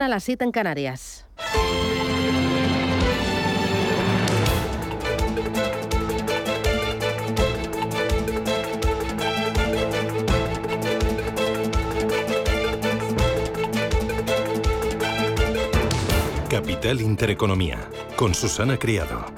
a las 7 en Canarias. Capital Intereconomía, con Susana Criado.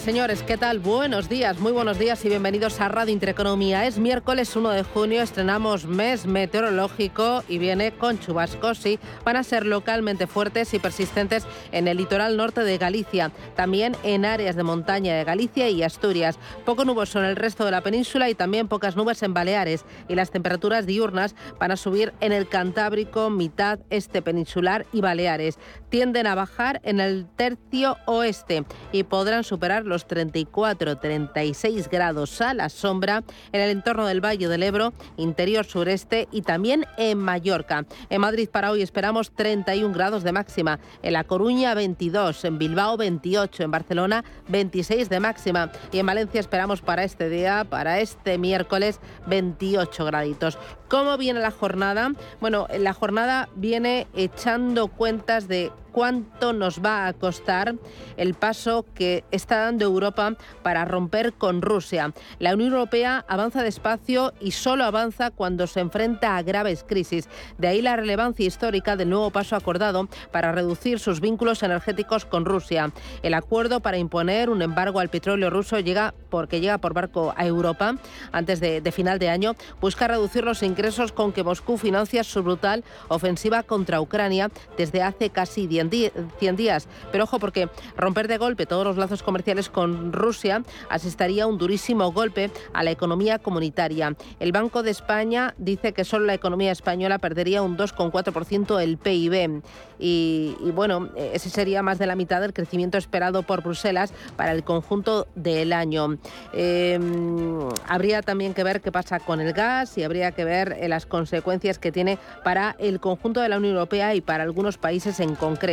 Señores, ¿qué tal? Buenos días, muy buenos días y bienvenidos a Radio Intereconomía. Es miércoles 1 de junio, estrenamos mes meteorológico y viene con chubascos, y van a ser localmente fuertes y persistentes en el litoral norte de Galicia, también en áreas de montaña de Galicia y Asturias. Poco nuboso en el resto de la península y también pocas nubes en Baleares y las temperaturas diurnas van a subir en el Cantábrico, mitad este peninsular y Baleares. Tienden a bajar en el tercio oeste y podrán superar los 34-36 grados a la sombra en el entorno del Valle del Ebro, interior sureste y también en Mallorca. En Madrid para hoy esperamos 31 grados de máxima, en La Coruña 22, en Bilbao 28, en Barcelona 26 de máxima y en Valencia esperamos para este día, para este miércoles 28 graditos. ¿Cómo viene la jornada? Bueno, la jornada viene echando cuentas de cuánto nos va a costar el paso que está dando Europa para romper con Rusia. La Unión Europea avanza despacio y solo avanza cuando se enfrenta a graves crisis. De ahí la relevancia histórica del nuevo paso acordado para reducir sus vínculos energéticos con Rusia. El acuerdo para imponer un embargo al petróleo ruso llega porque llega por barco a Europa antes de, final de año. Busca reducir los ingresos con que Moscú financia su brutal ofensiva contra Ucrania desde hace casi 10 100 días. Pero ojo, porque romper de golpe todos los lazos comerciales con Rusia asistaría a un durísimo golpe a la economía comunitaria. El Banco de España dice que solo la economía española perdería un 2,4% del PIB. Y, bueno, ese sería más de la mitad del crecimiento esperado por Bruselas para el conjunto del año. Em, habría también que ver qué pasa con el gas y habría que ver eh, las consecuencias que tiene para el conjunto de la Unión Europea y para algunos países en concreto.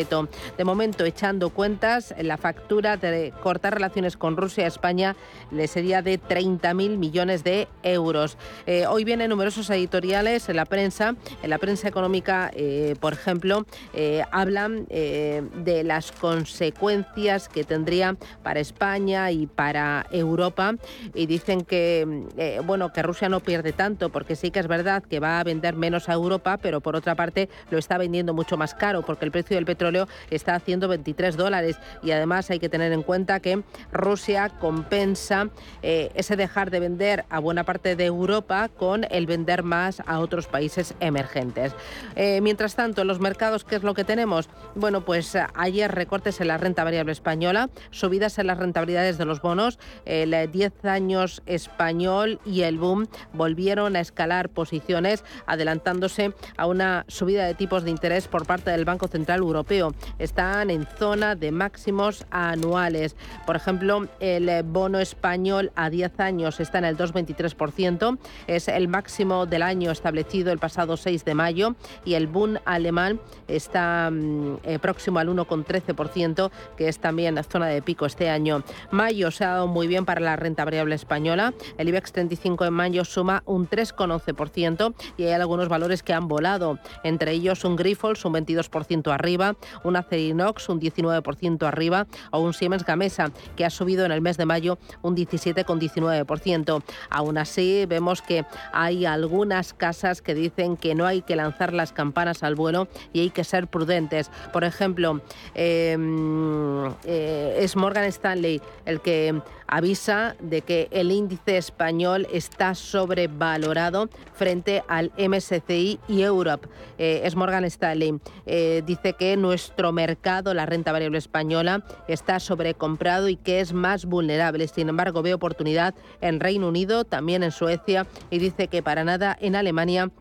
De momento, echando cuentas, la factura de cortar relaciones con Rusia a España le sería de 30.000 millones de euros. Eh, hoy vienen numerosos editoriales en la prensa, en la prensa económica, eh, por ejemplo, eh, hablan de las consecuencias que tendría para España y para Europa y dicen que bueno que Rusia no pierde tanto porque sí que es verdad que va a vender menos a Europa, pero por otra parte lo está vendiendo mucho más caro porque el precio del petróleo está haciendo 23 dólares y además hay que tener en cuenta que Rusia compensa eh, ese dejar de vender a buena parte de Europa con el vender más a otros países emergentes. Eh, mientras tanto, en los mercados, ¿qué es lo que tenemos? Bueno, pues ayer recortes en la renta variable española, subidas en las rentabilidades de los bonos, el 10 años español y el boom volvieron a escalar posiciones, adelantándose a una subida de tipos de interés por parte del Banco Central Europeo están en zona de máximos anuales. Por ejemplo, el bono español a 10 años está en el 2,23%, es el máximo del año establecido el pasado 6 de mayo y el Bund alemán está mm, eh, próximo al 1,13%, que es también zona de pico este año. Mayo se ha dado muy bien para la renta variable española. El IBEX 35 en mayo suma un 3,11% y hay algunos valores que han volado, entre ellos un Grifols un 22% arriba, un Acerinox un 19% arriba o un Siemens Gamesa que ha subido en el mes de mayo un 17,19%. Aún así, vemos que hay algunas casas que dicen que no hay que lanzar las campanas al vuelo y hay que ser prudentes. Por ejemplo, em, eh, es Morgan Stanley el que avisa de que el índice español está sobrevalorado frente al MSCI y Europe. Eh, es Morgan Stanley. Eh, dice que nuestro mercado, la renta variable española, está sobrecomprado y que es más vulnerable. Sin embargo, ve oportunidad en Reino Unido, también en Suecia y dice que para nada en Alemania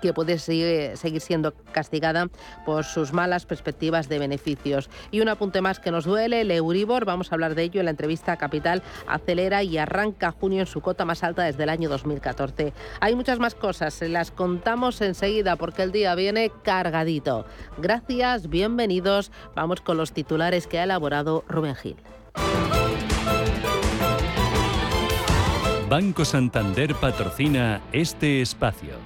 que puede seguir, siendo castigada por sus malas perspectivas de beneficios. Y un apunte más que nos duele, el Euribor, vamos a hablar de ello en la entrevista Capital, acelera y arranca junio en su cota más alta desde el año 2014. Hay muchas más cosas, se las contamos enseguida porque el día viene cargadito. Gracias, bienvenidos, vamos con los titulares que ha elaborado Rubén Gil. Banco Santander patrocina este espacio.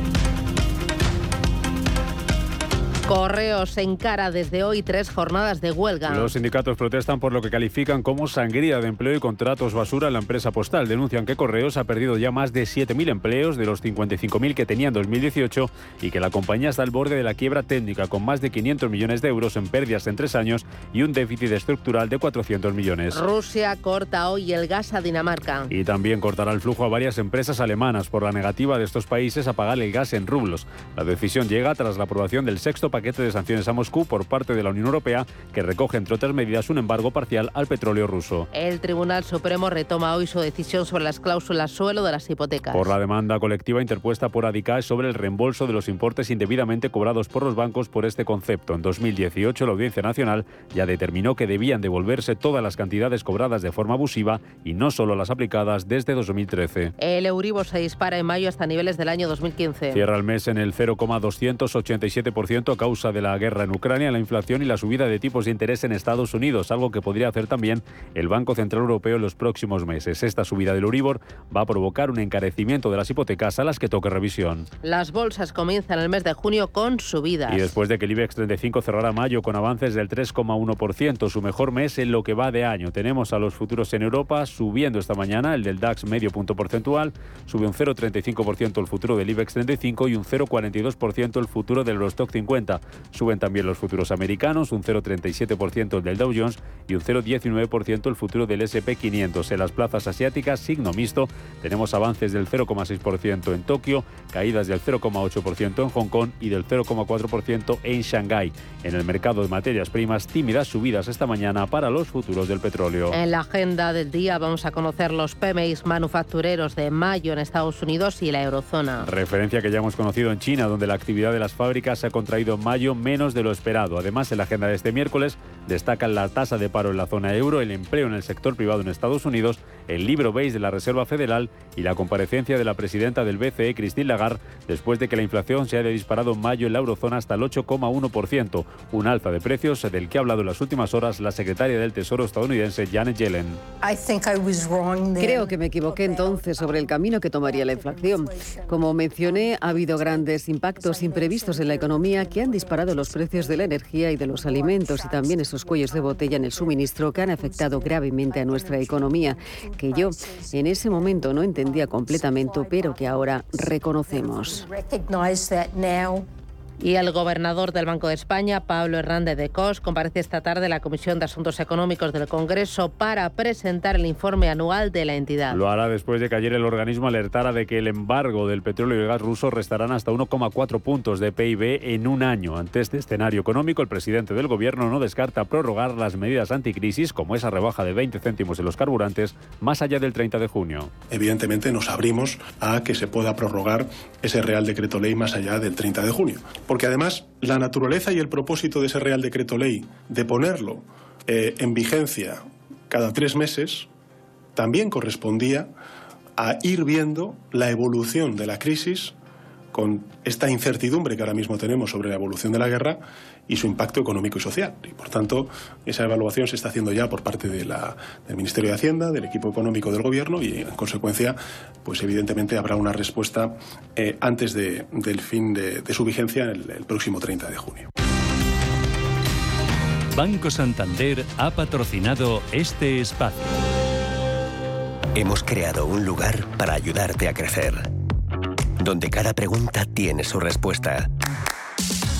Correos encara desde hoy tres jornadas de huelga. Los sindicatos protestan por lo que califican como sangría de empleo y contratos basura en la empresa postal. Denuncian que Correos ha perdido ya más de 7.000 empleos de los 55.000 que tenía en 2018 y que la compañía está al borde de la quiebra técnica con más de 500 millones de euros en pérdidas en tres años y un déficit estructural de 400 millones. Rusia corta hoy el gas a Dinamarca. Y también cortará el flujo a varias empresas alemanas por la negativa de estos países a pagar el gas en rublos. La decisión llega tras la aprobación del sexto paquete paquete de sanciones a Moscú por parte de la Unión Europea que recoge, entre otras medidas, un embargo parcial al petróleo ruso. El Tribunal Supremo retoma hoy su decisión sobre las cláusulas suelo de las hipotecas. Por la demanda colectiva interpuesta por Adicae sobre el reembolso de los importes indebidamente cobrados por los bancos por este concepto. En 2018, la Audiencia Nacional ya determinó que debían devolverse todas las cantidades cobradas de forma abusiva y no solo las aplicadas desde 2013. El Euribor se dispara en mayo hasta niveles del año 2015. Cierra el mes en el 0,287% a causa de la guerra en Ucrania, la inflación y la subida de tipos de interés en Estados Unidos, algo que podría hacer también el Banco Central Europeo en los próximos meses. Esta subida del Euribor va a provocar un encarecimiento de las hipotecas a las que toque revisión. Las bolsas comienzan el mes de junio con subidas. Y después de que el IBEX 35 cerrará mayo con avances del 3,1%, su mejor mes en lo que va de año. Tenemos a los futuros en Europa subiendo esta mañana, el del DAX medio punto porcentual, sube un 0,35% el futuro del IBEX 35 y un 0,42% el futuro del Eurostock 50. Suben también los futuros americanos, un 0,37% del Dow Jones y un 0,19% el futuro del SP500. En las plazas asiáticas, signo mixto, tenemos avances del 0,6% en Tokio, caídas del 0,8% en Hong Kong y del 0,4% en Shanghái. En el mercado de materias primas, tímidas subidas esta mañana para los futuros del petróleo. En la agenda del día vamos a conocer los PMIs manufactureros de mayo en Estados Unidos y la eurozona. Referencia que ya hemos conocido en China, donde la actividad de las fábricas se ha contraído mayo menos de lo esperado. Además, en la agenda de este miércoles destacan la tasa de paro en la zona euro, el empleo en el sector privado en Estados Unidos, el libro beige de la Reserva Federal y la comparecencia de la presidenta del BCE, Christine Lagarde, después de que la inflación se haya disparado en mayo en la eurozona hasta el 8,1%, un alza de precios del que ha hablado en las últimas horas la secretaria del Tesoro estadounidense Janet Yellen. Creo que me equivoqué entonces sobre el camino que tomaría la inflación. Como mencioné, ha habido grandes impactos imprevistos en la economía que han disparado los precios de la energía y de los alimentos y también esos cuellos de botella en el suministro que han afectado gravemente a nuestra economía, que yo en ese momento no entendía completamente, pero que ahora reconocemos. Y el gobernador del Banco de España, Pablo Hernández de Cos, comparece esta tarde en la Comisión de Asuntos Económicos del Congreso para presentar el informe anual de la entidad. Lo hará después de que ayer el organismo alertara de que el embargo del petróleo y el gas ruso restarán hasta 1,4 puntos de PIB en un año. Ante este escenario económico, el presidente del Gobierno no descarta prorrogar las medidas anticrisis, como esa rebaja de 20 céntimos en los carburantes, más allá del 30 de junio. Evidentemente nos abrimos a que se pueda prorrogar ese Real Decreto Ley más allá del 30 de junio porque además la naturaleza y el propósito de ese Real Decreto Ley de ponerlo eh, en vigencia cada tres meses también correspondía a ir viendo la evolución de la crisis con esta incertidumbre que ahora mismo tenemos sobre la evolución de la guerra y su impacto económico y social. Y por tanto, esa evaluación se está haciendo ya por parte del Ministerio de Hacienda, del equipo económico del Gobierno y, en consecuencia, pues evidentemente habrá una respuesta eh, antes del fin de, su vigencia el, el próximo 30 de junio. Banco Santander ha patrocinado este espacio. Hemos creado un lugar para ayudarte a crecer, donde cada pregunta tiene su respuesta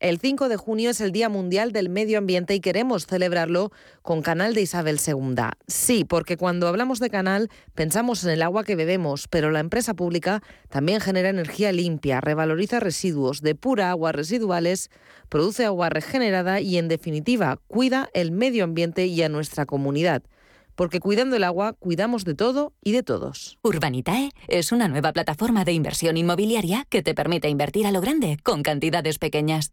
El 5 de junio es el Día Mundial del Medio Ambiente y queremos celebrarlo con Canal de Isabel II. Sí, porque cuando hablamos de canal pensamos en el agua que bebemos, pero la empresa pública también genera energía limpia, revaloriza residuos, depura aguas residuales, produce agua regenerada y, en definitiva, cuida el medio ambiente y a nuestra comunidad porque cuidando el agua, cuidamos de todo y de todos. Urbanitae es una nueva plataforma de inversión inmobiliaria que te permite invertir a lo grande con cantidades pequeñas.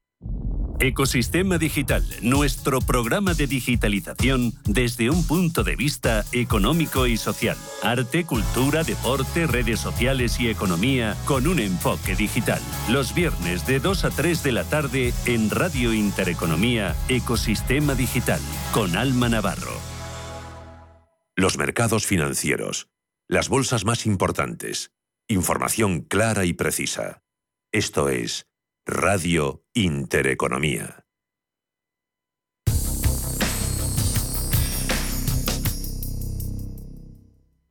Ecosistema Digital, nuestro programa de digitalización desde un punto de vista económico y social. Arte, cultura, deporte, redes sociales y economía con un enfoque digital. Los viernes de 2 a 3 de la tarde en Radio Intereconomía, Ecosistema Digital, con Alma Navarro. Los mercados financieros. Las bolsas más importantes. Información clara y precisa. Esto es Radio Intereconomía.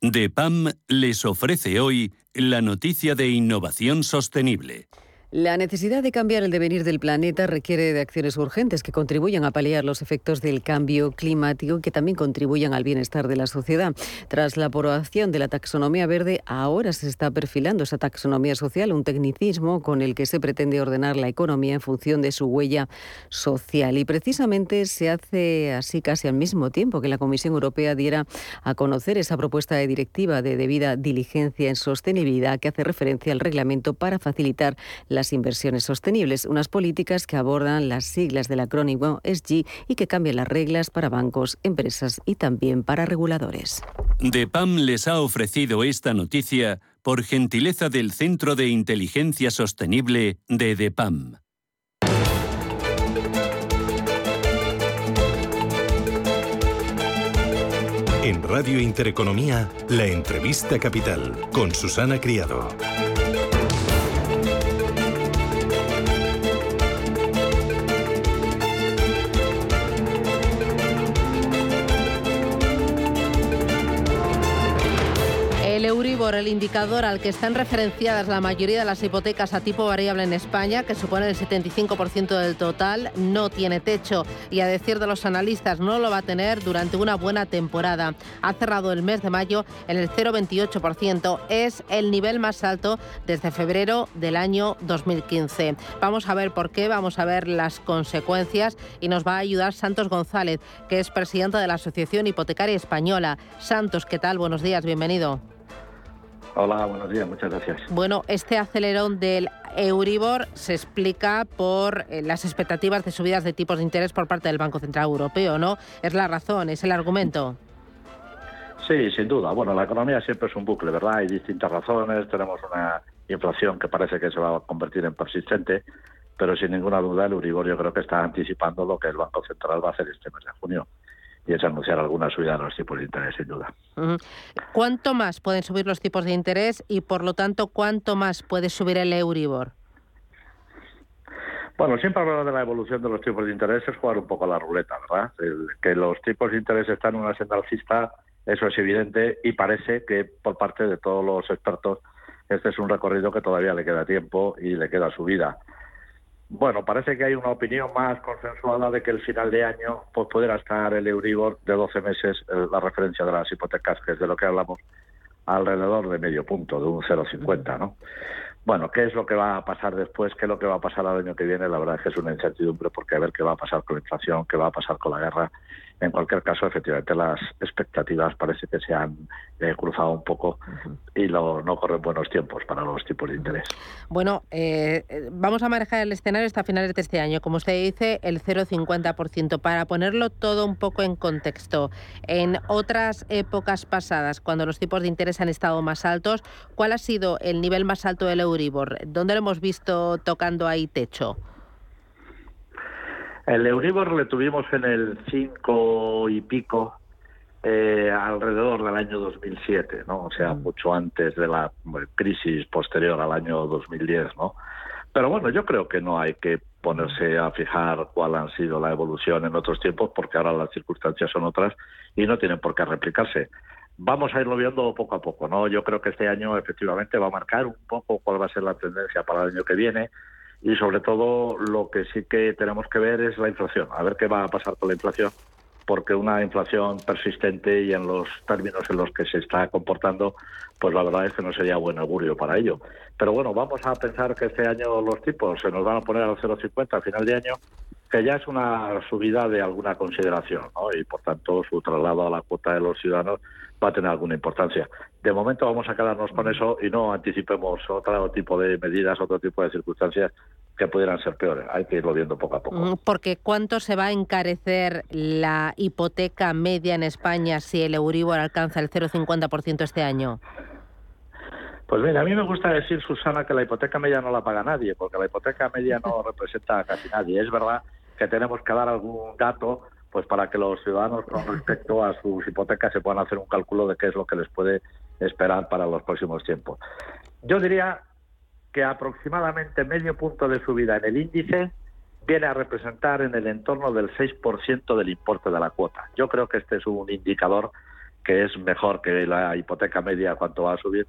DEPAM les ofrece hoy la noticia de innovación sostenible. La necesidad de cambiar el devenir del planeta requiere de acciones urgentes que contribuyan a paliar los efectos del cambio climático y que también contribuyan al bienestar de la sociedad. Tras la aprobación de la taxonomía verde, ahora se está perfilando esa taxonomía social, un tecnicismo con el que se pretende ordenar la economía en función de su huella social. Y precisamente se hace así casi al mismo tiempo que la Comisión Europea diera a conocer esa propuesta de directiva de debida diligencia en sostenibilidad que hace referencia al reglamento para facilitar la las inversiones sostenibles, unas políticas que abordan las siglas del acrónimo SG y que cambian las reglas para bancos, empresas y también para reguladores. DEPAM les ha ofrecido esta noticia por gentileza del Centro de Inteligencia Sostenible de DEPAM. En Radio Intereconomía, la entrevista capital con Susana Criado. Euribor, el indicador al que están referenciadas la mayoría de las hipotecas a tipo variable en España, que supone el 75% del total, no tiene techo y a decir de los analistas no lo va a tener durante una buena temporada. Ha cerrado el mes de mayo en el 0,28%. Es el nivel más alto desde febrero del año 2015. Vamos a ver por qué, vamos a ver las consecuencias y nos va a ayudar Santos González, que es presidente de la Asociación Hipotecaria Española. Santos, ¿qué tal? Buenos días, bienvenido. Hola, buenos días, muchas gracias. Bueno, este acelerón del Euribor se explica por eh, las expectativas de subidas de tipos de interés por parte del Banco Central Europeo, ¿no? Es la razón, es el argumento. Sí, sin duda. Bueno, la economía siempre es un bucle, ¿verdad? Hay distintas razones. Tenemos una inflación que parece que se va a convertir en persistente, pero sin ninguna duda el Euribor yo creo que está anticipando lo que el Banco Central va a hacer este mes de junio y es anunciar alguna subida de los tipos de interés, sin duda. ¿Cuánto más pueden subir los tipos de interés y, por lo tanto, cuánto más puede subir el Euribor? Bueno, siempre hablar de la evolución de los tipos de interés es jugar un poco a la ruleta, ¿verdad? que los tipos de interés están en una senda alcista, eso es evidente y parece que por parte de todos los expertos este es un recorrido que todavía le queda tiempo y le queda subida. Bueno, parece que hay una opinión más consensuada de que el final de año pues pudiera estar el Euribor de 12 meses, eh, la referencia de las hipotecas, que es de lo que hablamos, alrededor de medio punto, de un 0,50, ¿no? Bueno, ¿qué es lo que va a pasar después? ¿Qué es lo que va a pasar al año que viene? La verdad es que es una incertidumbre porque a ver qué va a pasar con la inflación, qué va a pasar con la guerra. En cualquier caso, efectivamente, las expectativas parece que se han eh, cruzado un poco y no corren buenos tiempos para los tipos de interés. Bueno, eh, vamos a manejar el escenario hasta finales de este año. Como usted dice, el 0,50%. Para ponerlo todo un poco en contexto, en otras épocas pasadas, cuando los tipos de interés han estado más altos, ¿cuál ha sido el nivel más alto del Euribor? ¿Dónde lo hemos visto tocando ahí techo? El Euribor le tuvimos en el 5 y pico eh, alrededor del año 2007, ¿no? O sea, mm. mucho antes de la crisis posterior al año 2010, ¿no? Pero bueno, yo creo que no hay que ponerse a fijar cuál ha sido la evolución en otros tiempos, porque ahora las circunstancias son otras y no tienen por qué replicarse. Vamos a irlo viendo poco a poco, ¿no? Yo creo que este año efectivamente va a marcar un poco cuál va a ser la tendencia para el año que viene y sobre todo lo que sí que tenemos que ver es la inflación, a ver qué va a pasar con la inflación, porque una inflación persistente y en los términos en los que se está comportando, pues la verdad es que no sería buen augurio para ello. Pero bueno, vamos a pensar que este año los tipos se nos van a poner al 0,50 a final de año, que ya es una subida de alguna consideración, ¿no? y por tanto su traslado a la cuota de los ciudadanos va a tener alguna importancia. De momento vamos a quedarnos con eso y no anticipemos otro tipo de medidas, otro tipo de circunstancias que pudieran ser peores. Hay que irlo viendo poco a poco. Mm, porque ¿cuánto se va a encarecer la hipoteca media en España si el Euribor alcanza el 0,50% este año? Pues mira, a mí me gusta decir, Susana, que la hipoteca media no la paga nadie, porque la hipoteca media no representa a casi nadie. Es verdad que tenemos que dar algún dato pues para que los ciudadanos con respecto a sus hipotecas se puedan hacer un cálculo de qué es lo que les puede esperar para los próximos tiempos. Yo diría que aproximadamente medio punto de subida en el índice viene a representar en el entorno del 6% del importe de la cuota. Yo creo que este es un indicador que es mejor que la hipoteca media cuánto va a subir,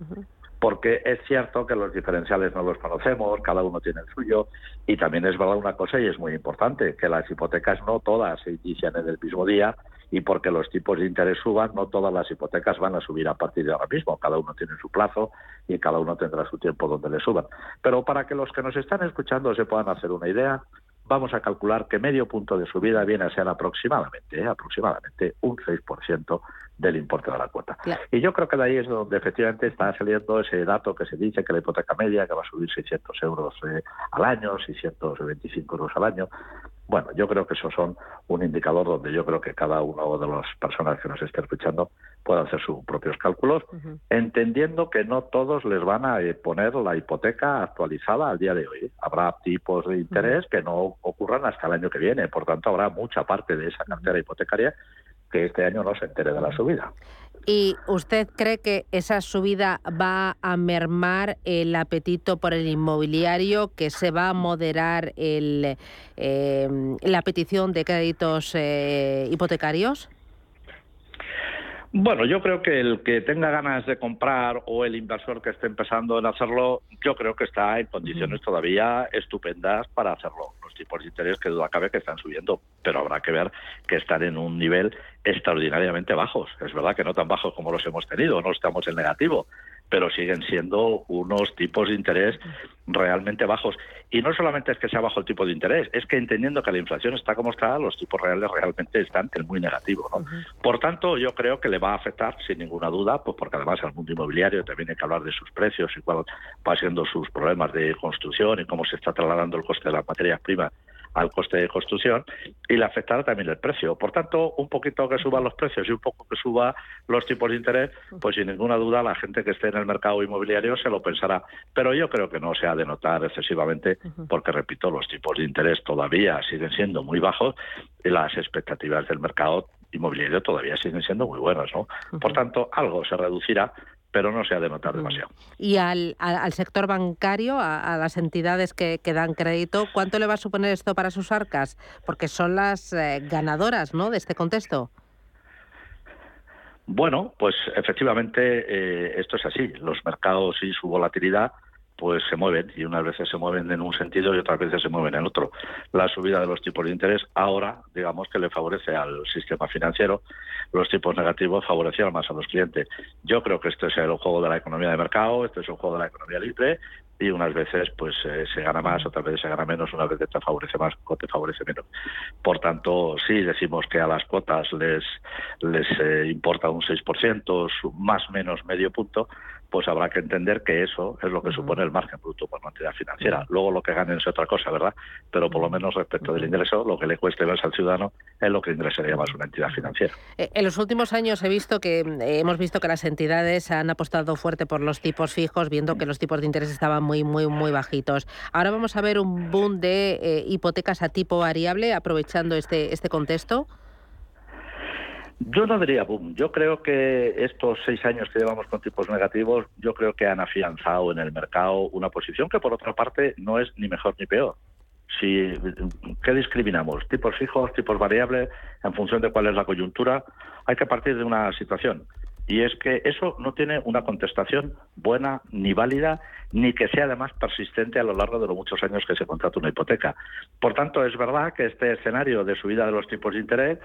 porque es cierto que los diferenciales no los conocemos, cada uno tiene el suyo, y también es verdad una cosa y es muy importante, que las hipotecas no todas se inician en el mismo día y porque los tipos de interés suban, no todas las hipotecas van a subir a partir de ahora mismo, cada uno tiene su plazo y cada uno tendrá su tiempo donde le suban. Pero para que los que nos están escuchando se puedan hacer una idea, vamos a calcular que medio punto de subida viene a ser aproximadamente, ¿eh? aproximadamente un 6% del importe de la cuota. Y yo creo que de ahí es donde efectivamente está saliendo ese dato que se dice que la hipoteca media que va a subir 600 euros eh, al año, 625 euros al año. Bueno, yo creo que esos son un indicador donde yo creo que cada uno de las personas que nos esté escuchando puede hacer sus propios cálculos, entendiendo que no todos les van a eh, poner la hipoteca actualizada al día de hoy. Habrá tipos de interés que no ocurran hasta el año que viene, por tanto habrá mucha parte de esa cartera hipotecaria que este año no se entere de la subida. ¿Y usted cree que esa subida va a mermar el apetito por el inmobiliario, que se va a moderar el, eh, la petición de créditos eh, hipotecarios? Bueno, yo creo que el que tenga ganas de comprar o el inversor que esté empezando en hacerlo, yo creo que está en condiciones todavía estupendas para hacerlo. Los tipos de interés que duda cabe que están subiendo, pero habrá que ver que están en un nivel extraordinariamente bajos. Es verdad que no tan bajos como los hemos tenido, no estamos en negativo, pero siguen siendo unos tipos de interés realmente bajos. Y no solamente es que sea bajo el tipo de interés, es que entendiendo que la inflación está como está, los tipos reales realmente están en muy negativo. ¿no? Por tanto, yo creo que le va a afectar, sin ninguna duda, pues porque además el mundo inmobiliario también hay que hablar de sus precios y cuál va siendo sus problemas de construcción y cómo se está trasladando el coste de las materias primas al coste de construcción y le afectará también el precio. Por tanto, un poquito que suban los precios y un poco que suba los tipos de interés, pues sin ninguna duda la gente que esté en el mercado inmobiliario se lo pensará. Pero yo creo que no se ha de notar excesivamente porque, repito, los tipos de interés todavía siguen siendo muy bajos y las expectativas del mercado inmobiliario todavía siguen siendo muy buenas. ¿no? Por tanto, algo se reducirá, pero no se ha de notar demasiado. Y al, al, sector bancario, a, las entidades que, que, dan crédito, ¿cuánto le va a suponer esto para sus arcas? Porque son las eh, ganadoras ¿no? de este contexto. Bueno, pues efectivamente eh, esto es así. Los mercados y su volatilidad pues se mueven y unas veces se mueven en un sentido y otras veces se mueven en otro. La subida de los tipos de interés ahora, digamos que le favorece al sistema financiero, los tipos negativos favorecen más a los clientes. Yo creo que este es el juego de la economía de mercado, este es un juego de la economía libre y unas veces pues eh, se gana más, otras veces se gana menos, una vez te favorece más o te favorece menos. Por tanto, sí decimos que a las cuotas les, les eh, importa un 6%, más menos medio punto, pues habrá que entender que eso es lo que supone el margen bruto por una entidad financiera. Luego lo que ganen es otra cosa, ¿verdad? Pero por lo menos respecto del ingreso, lo que le cueste más al ciudadano es lo que ingresaría más una entidad financiera. Eh, en los últimos años he visto que eh, hemos visto que las entidades han apostado fuerte por los tipos fijos, viendo que los tipos de interés estaban muy, muy, muy bajitos. Ahora vamos a ver un boom de eh, hipotecas a tipo variable, aprovechando este, este contexto. Yo no diría boom. Yo creo que estos seis años que llevamos con tipos negativos, yo creo que han afianzado en el mercado una posición que, por otra parte, no es ni mejor ni peor. Si, ¿Qué discriminamos? ¿Tipos fijos, tipos variables? En función de cuál es la coyuntura, hay que partir de una situación. Y es que eso no tiene una contestación buena ni válida, ni que sea además persistente a lo largo de los muchos años que se contrata una hipoteca. Por tanto, es verdad que este escenario de subida de los tipos de interés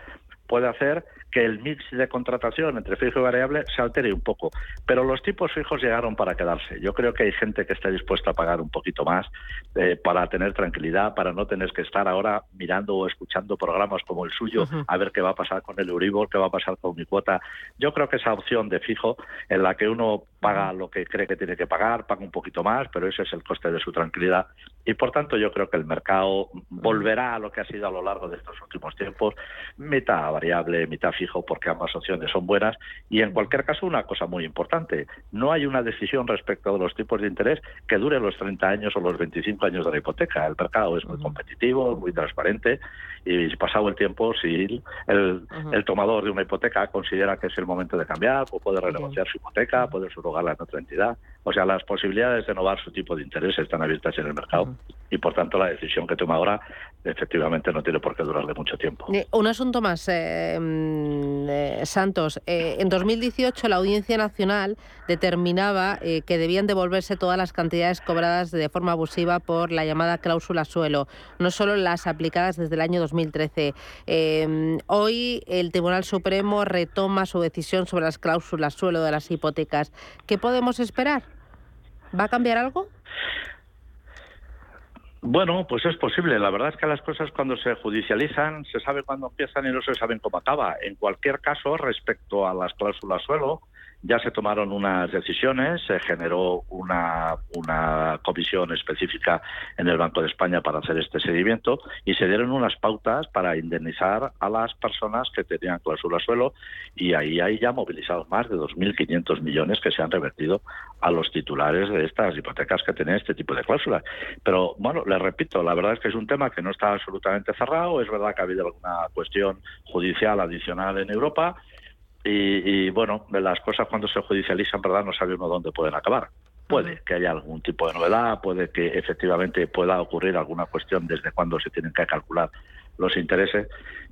puede hacer que el mix de contratación entre fijo y variable se altere un poco. Pero los tipos fijos llegaron para quedarse. Yo creo que hay gente que está dispuesta a pagar un poquito más eh, para tener tranquilidad, para no tener que estar ahora mirando o escuchando programas como el suyo a ver qué va a pasar con el Euribor, qué va a pasar con mi cuota. Yo creo que esa opción de fijo en la que uno paga lo que cree que tiene que pagar, paga un poquito más, pero ese es el coste de su tranquilidad. Y por tanto yo creo que el mercado volverá a lo que ha sido a lo largo de estos últimos tiempos, mitad variable, mitad fijo, porque ambas opciones son buenas. Y en cualquier caso, una cosa muy importante, no hay una decisión respecto de los tipos de interés que dure los 30 años o los 25 años de la hipoteca. El mercado es muy competitivo, muy transparente y pasado el tiempo, si el, el tomador de una hipoteca considera que es el momento de cambiar, pues puede renegociar su hipoteca, puede subrogarla en otra entidad. O sea, las posibilidades de renovar su tipo de interés están abiertas en el mercado y, por tanto, la decisión que toma ahora efectivamente no tiene por qué durarle mucho tiempo. Un asunto más, eh, mm, eh, Santos. Eh, en 2018 la Audiencia Nacional determinaba que debían devolverse todas las cantidades cobradas de forma abusiva por la llamada cláusula suelo, no solo las aplicadas desde el año 2013. hoy el Tribunal Supremo retoma su decisión sobre las cláusulas suelo de las hipotecas. ¿Qué podemos esperar? ¿Va a cambiar algo? Bueno, pues es posible. La verdad es que las cosas cuando se judicializan se sabe cuándo empiezan y no se saben cómo acaba. En cualquier caso, respecto a las cláusulas suelo, ya se tomaron unas decisiones, se generó una, una comisión específica en el Banco de España para hacer este seguimiento y se dieron unas pautas para indemnizar a las personas que tenían cláusula suelo y ahí hay ya movilizados más de 2.500 millones que se han revertido a los titulares de estas hipotecas que tienen este tipo de cláusulas. Pero bueno, les repito, la verdad es que es un tema que no está absolutamente cerrado, es verdad que ha habido alguna cuestión judicial adicional en Europa, y, bueno, las cosas cuando se judicializan, ¿verdad? No sabe uno dónde pueden acabar. Puede que haya algún tipo de novedad, puede que efectivamente pueda ocurrir alguna cuestión desde cuándo se tienen que calcular los intereses,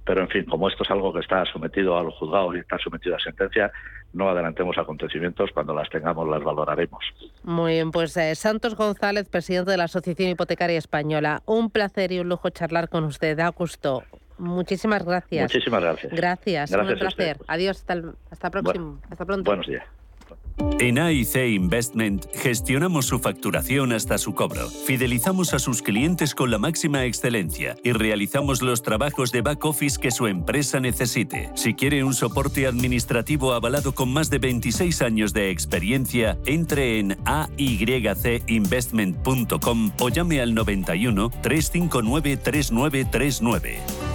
pero en fin, como esto es algo que está sometido a los juzgados y está sometido a sentencia, no adelantemos acontecimientos, cuando las tengamos las valoraremos. Muy bien, pues eh, Santos González, presidente de la Asociación Hipotecaria Española, un placer y un lujo charlar con usted, da gusto. Muchísimas gracias. Muchísimas gracias. Gracias, un placer. Adiós, hasta, hasta próximo. hasta pronto. Buenos días. En AIC Investment gestionamos su facturación hasta su cobro. Fidelizamos a sus clientes con la máxima excelencia y realizamos los trabajos de back office que su empresa necesite. Si quiere un soporte administrativo avalado con más de 26 años de experiencia, entre en aycinvestment.com o llame al 91 359 3939.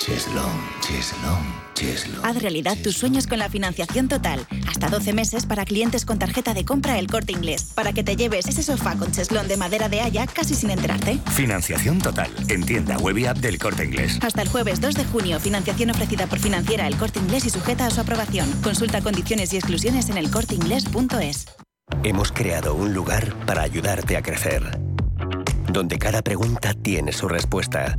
depamfans.com. Cheslong, cheslong. Haz realidad tus sueños con la financiación total. Hasta 12 meses para clientes con tarjeta de compra El Corte Inglés. Para que te lleves ese sofá con cheslón de madera de haya casi sin enterarte. Financiación total. En tienda web y app del Corte Inglés. Hasta el jueves 2 de junio. Financiación ofrecida por Financiera El Corte Inglés y sujeta a su aprobación. Consulta condiciones y exclusiones en elcorteinglés.es. Hemos creado un lugar para ayudarte a crecer donde cada pregunta tiene su respuesta,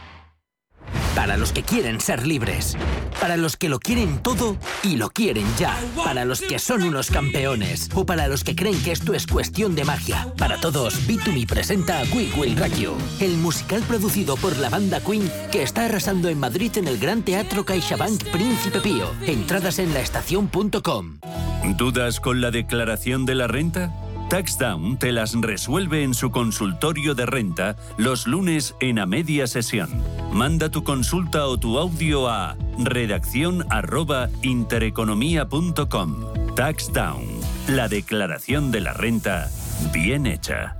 Para los que quieren ser libres. Para los que lo quieren todo y lo quieren ya. Para los que son unos campeones. O para los que creen que esto es cuestión de magia. Para todos, B2Me presenta We Will Rock el musical producido por la banda Queen que está arrasando en Madrid en el Gran Teatro CaixaBank Príncipe Pío. Entradas en laestacion.com. ¿Dudas con la declaración de la renta? TaxDown te las resuelve en su consultorio de renta los lunes en a media sesión. Manda tu consulta o tu audio a redacción arroba intereconomía.com. TaxDown, la declaración de la renta bien hecha.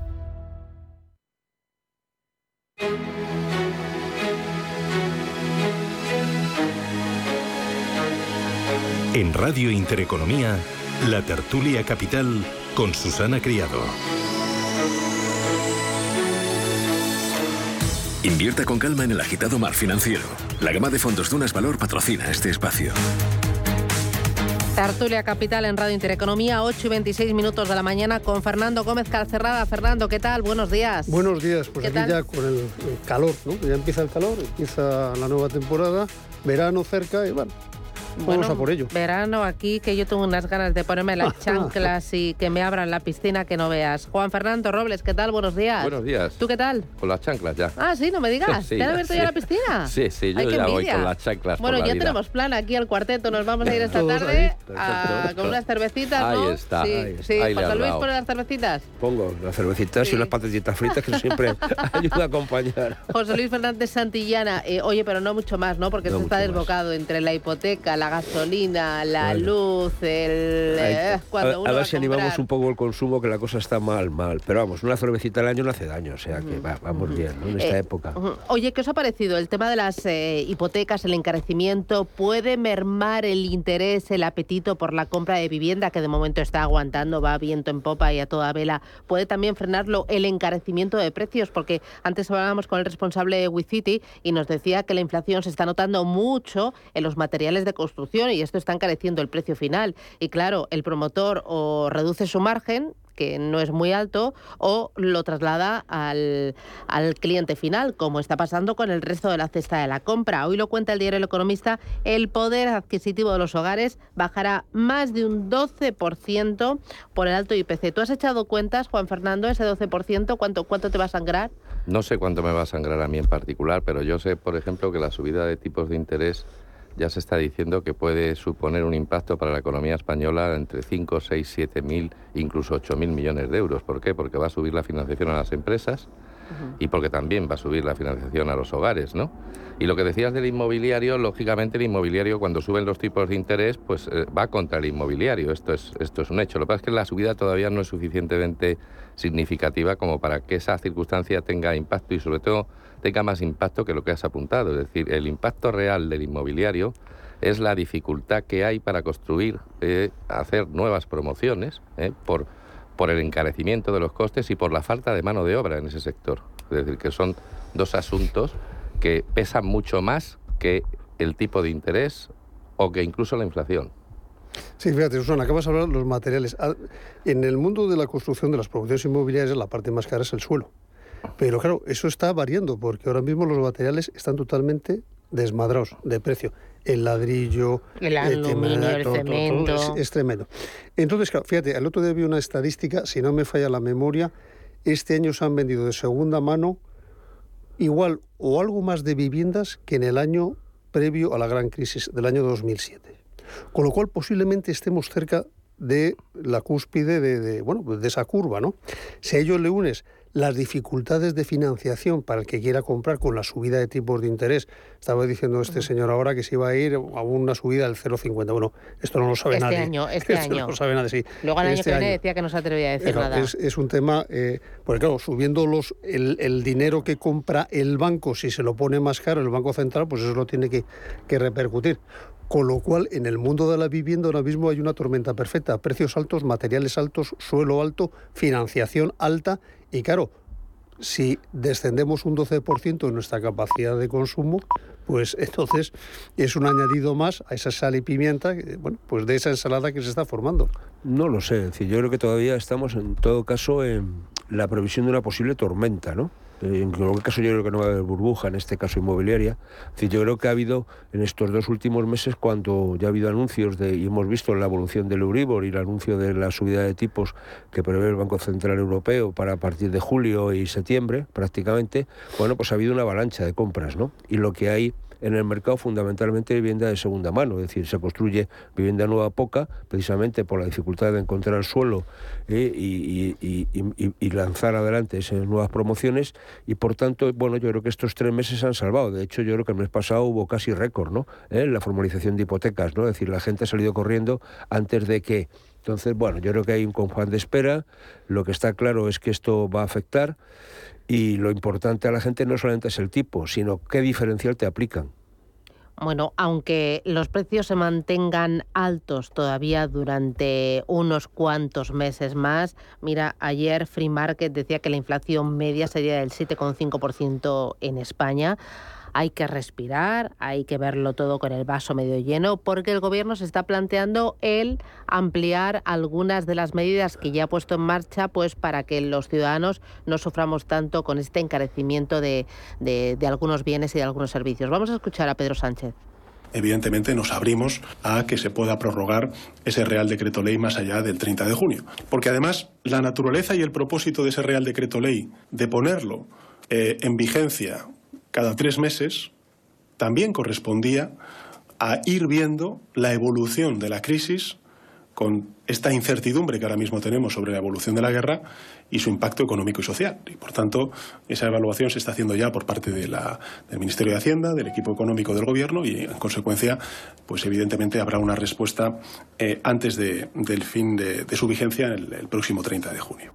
En Radio Intereconomía, la tertulia capital con Susana Criado. Invierta con calma en el agitado mar financiero. La gama de fondos Dunas Valor patrocina este espacio. Tertulia Capital en Radio Intereconomía, 8 y 26 minutos de la mañana con Fernando Gómez Calcerrada. Fernando, ¿qué tal? Buenos días. Buenos días, pues aquí ya con el, el, calor, ¿no? Ya empieza el calor, empieza la nueva temporada, verano cerca y bueno, Vamos a por ello. Verano aquí, que yo tengo unas ganas de ponerme las chanclas y que me abran la piscina que no veas. Juan Fernando Robles, ¿qué tal? Buenos días. Buenos días. ¿Tú qué tal? Con las chanclas ya. Ah, sí, no me digas. ¿Te han abierto ya la piscina? Sí, sí, yo ya voy con las chanclas. Bueno, la ya vida. tenemos plan aquí al cuarteto. Nos vamos a ir esta tarde a- con unas cervecitas, ¿no? Ahí está. Sí, ahí, sí. ahí le José Luis pone las cervecitas. Pongo las cervecitas Sí. y unas patatitas fritas que siempre ayuda a acompañar. José Luis Fernández Santillana, eh, oye, pero no mucho más, ¿no? Porque No esto está más. desbocado entre la hipoteca, la gasolina, la Bueno. luz, el... Ay, eh, cuando a, uno a ver si animamos un poco el consumo, que la cosa está mal, mal. Pero vamos, una cervecita al año no hace daño, o sea que va- vamos bien, ¿no? En esta Eh, época. Oye, ¿qué os ha parecido el tema de las eh, hipotecas, el encarecimiento? ¿Puede mermar el interés, el apetito por la compra de vivienda, que de momento está aguantando, va viento en popa y a toda vela? ¿Puede también frenarlo el encarecimiento de precios? Porque antes hablábamos con el responsable de WeCity y nos decía que la inflación se está notando mucho en los materiales de construcción y esto está encareciendo el precio final. Y claro, el promotor o reduce su margen que no es muy alto, o lo traslada al, al cliente final, como está pasando con el resto de la cesta de la compra. Hoy lo cuenta el diario El Economista, el poder adquisitivo de los hogares bajará más de un 12% por el alto IPC. ¿Tú has echado cuentas, Juan Fernando, ese 12%? ¿Cuánto, cuánto te va a sangrar? No sé cuánto me va a sangrar a mí en particular, pero yo sé, por ejemplo, que la subida de tipos de interés ya se está diciendo que puede suponer un impacto para la economía española entre 5, 6, 7 mil, incluso 8 mil millones de euros. ¿Por qué? Porque va a subir la financiación a las empresas y porque también va a subir la financiación a los hogares, ¿no? Y lo que decías del inmobiliario, lógicamente el inmobiliario cuando suben los tipos de interés, pues eh, va contra el inmobiliario. Esto es, esto es un hecho. Lo que pasa es que la subida todavía no es suficientemente significativa como para que esa circunstancia tenga impacto y sobre todo tenga más impacto que lo que has apuntado. Es decir, el impacto real del inmobiliario es la dificultad que hay para construir, eh, hacer nuevas promociones eh, por, por el encarecimiento de los costes y por la falta de mano de obra en ese sector. Es decir, que son dos asuntos que pesan mucho más que el tipo de interés o que incluso la inflación. Sí, fíjate, Susana, acabas de hablar de los materiales. En el mundo de la construcción de las producciones inmobiliarias, la parte más cara es el suelo. Pero claro, eso está variando, porque ahora mismo los materiales están totalmente desmadrados de precio. El ladrillo, El aluminio, el todo, todo, todo, cemento. es, es tremendo. Entonces, claro, fíjate, el otro día vi una estadística, si no me falla la memoria, este año se han vendido de segunda mano igual o algo más de viviendas que en el año previo a la gran crisis del año 2007. Con lo cual posiblemente estemos cerca de la cúspide de, de, bueno, de esa curva. ¿no? Si a ello le unes las dificultades de financiación para el que quiera comprar con la subida de tipos de interés, Estaba diciendo este señor ahora que se iba a ir a una subida del 0,50. Bueno, esto no lo sabe este nadie. Año, este esto año. No lo sabe nadie, sí. Luego el año Este que viene decía que no se atrevía a decir Claro, nada. Es, es un tema, eh, porque claro, subiendo los, el, el dinero que compra el banco, si se lo pone más caro el Banco Central, pues eso lo tiene que, que repercutir. Con lo cual, en el mundo de la vivienda ahora mismo hay una tormenta perfecta. Precios altos, materiales altos, suelo alto, financiación alta y claro, si descendemos un 12% en nuestra capacidad de consumo, pues entonces es un añadido más a esa sal y pimienta, que, bueno, pues de esa ensalada que se está formando. No lo sé, es decir, yo creo que todavía estamos en todo caso en la previsión de una posible tormenta, ¿no? Eh, En cualquier caso yo creo que no va a haber burbuja, en este caso inmobiliaria. Es yo creo que ha habido en estos dos últimos meses, cuando ya ha habido anuncios de, y hemos visto la evolución del Euribor y el anuncio de la subida de tipos que prevé el Banco Central Europeo para a partir de julio y septiembre prácticamente, bueno, pues ha habido una avalancha de compras, ¿no? Y lo que hay en el mercado fundamentalmente vivienda de segunda mano, es decir, se construye vivienda nueva poca, precisamente por la dificultad de encontrar el suelo eh, y, lanzar adelante esas nuevas promociones y por tanto, bueno, yo creo que estos tres meses han salvado. De hecho, yo creo que el mes pasado hubo casi récord, ¿no? Eh, la formalización de hipotecas, ¿no? Es decir, la gente ha salido corriendo antes de que entonces, bueno, yo creo que hay un compás de espera. Lo que está claro es que esto va a afectar y lo importante a la gente no solamente es el tipo, sino qué diferencial te aplican. Bueno, aunque los precios se mantengan altos todavía durante unos cuantos meses más, mira, ayer Free Market decía que la inflación media sería del 7,5% en España. Hay que respirar, hay que verlo todo con el vaso medio lleno, porque el gobierno se está planteando el ampliar algunas de las medidas que ya ha puesto en marcha, pues para que los ciudadanos no suframos tanto con este encarecimiento de, de- algunos bienes y de algunos servicios. Vamos a escuchar a Pedro Sánchez. Evidentemente nos abrimos a que se pueda prorrogar ese Real Decreto Ley más allá del 30 de junio. Porque además la naturaleza y el propósito de ese Real Decreto Ley de ponerlo eh, en vigencia cada tres meses también correspondía a ir viendo la evolución de la crisis con esta incertidumbre que ahora mismo tenemos sobre la evolución de la guerra y su impacto económico y social. Y por tanto, esa evaluación se está haciendo ya por parte de la- del Ministerio de Hacienda, del equipo económico del Gobierno y, en consecuencia, pues evidentemente habrá una respuesta eh, antes de- del fin de, de su vigencia el, el próximo 30 de junio.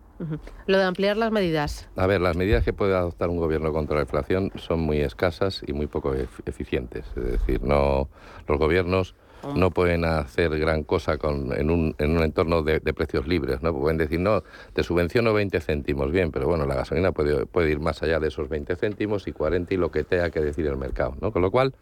Lo de ampliar las medidas. A ver, las medidas que puede adoptar un gobierno contra la inflación son muy escasas y muy poco ef- eficientes. Es decir, no los gobiernos no pueden hacer gran cosa con, en, un, en un entorno de, de precios libres. No pueden decir, no, te subvenciono 20 céntimos, bien, pero bueno, la gasolina puede, puede ir más allá de esos 20 céntimos y 40 y lo que tenga que decir el mercado. ¿no? Con lo cual,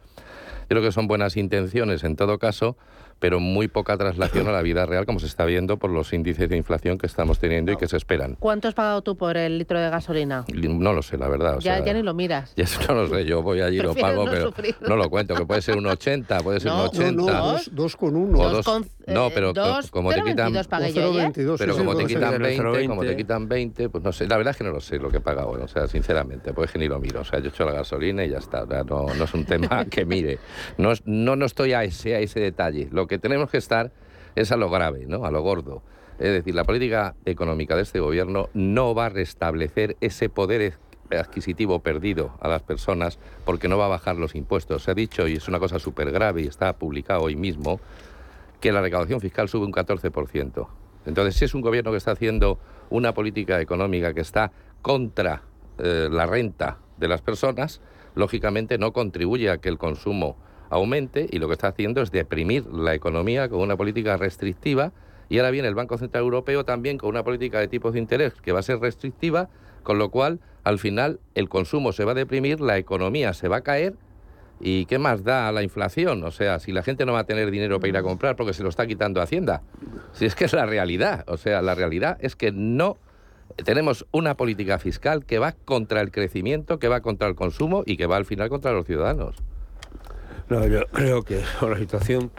creo que son buenas intenciones en todo caso, pero muy poca traslación a la vida real, como se está viendo por los índices de inflación que estamos teniendo y que se esperan. ¿Cuánto has pagado tú por el litro de gasolina? No lo sé, la verdad. o ya, sea, ya ni lo miras. ya eso no lo sé, yo voy allí, lo Prefieres pago, no pero sufrir. no lo cuento, que puede ser un 80, puede ser No, un 80. No, no, dos, dos con uno. O dos- no, pero co- dos- como te quitan, 0,22 pagué yo ayer. 0,22, pero sí, como te quitan sí, 20, como te 0,20. quitan 20, pues no sé, la verdad es que no lo sé lo que he pagado, o sea, sinceramente, pues que ni lo miro, o sea, yo he hecho la gasolina y ya está, o sea, no, no es un tema que mire, no, no, no estoy a ese, a ese detalle, lo que tenemos que estar es a lo grave, ¿no? a lo gordo. Es decir, la política económica de este gobierno no va a restablecer ese poder adquisitivo perdido a las personas porque no va a bajar los impuestos. Se ha dicho, y es una cosa súper grave y está publicado hoy mismo, que la recaudación fiscal sube un 14%. Entonces, si es un gobierno que está haciendo una política económica que está contra eh, la renta de las personas, lógicamente no contribuye a que el consumo aumente y lo que está haciendo es deprimir la economía con una política restrictiva y ahora viene el Banco Central Europeo también con una política de tipos de interés que va a ser restrictiva, con lo cual al final el consumo se va a deprimir, la economía se va a caer ¿Y qué más da la inflación? O sea, si la gente no va a tener dinero para ir a comprar porque se lo está quitando Hacienda. Si es que es la realidad. O sea, la realidad es que no tenemos una política fiscal que va contra el crecimiento, que va contra el consumo y que va al final contra los ciudadanos. No, yo creo que la situación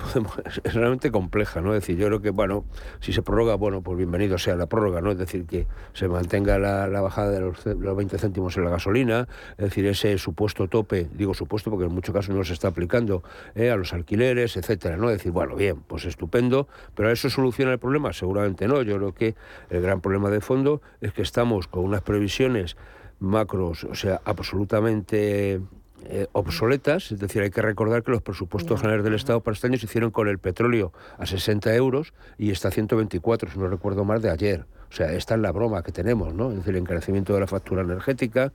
es realmente compleja, ¿no? Es decir, yo creo que, bueno, si se prorroga, bueno, pues bienvenido sea la prórroga, ¿no? Es decir, que se mantenga la, bajada de los, los 20 céntimos en la gasolina, es decir, ese supuesto tope, digo supuesto porque en muchos casos no se está aplicando eh, a los alquileres, etcétera, ¿no? Es decir, bueno, bien, pues estupendo, pero ¿eso soluciona el problema? Seguramente no. Yo creo que el gran problema de fondo es que estamos con unas previsiones macros, o sea, absolutamente eh, obsoletas, es decir, hay que recordar que los presupuestos generales del Estado para este año se hicieron con el petróleo a 60 euros y está a 124, si no recuerdo mal, de ayer. O sea, esta es la broma que tenemos, ¿no? Es decir, el encarecimiento de la factura energética,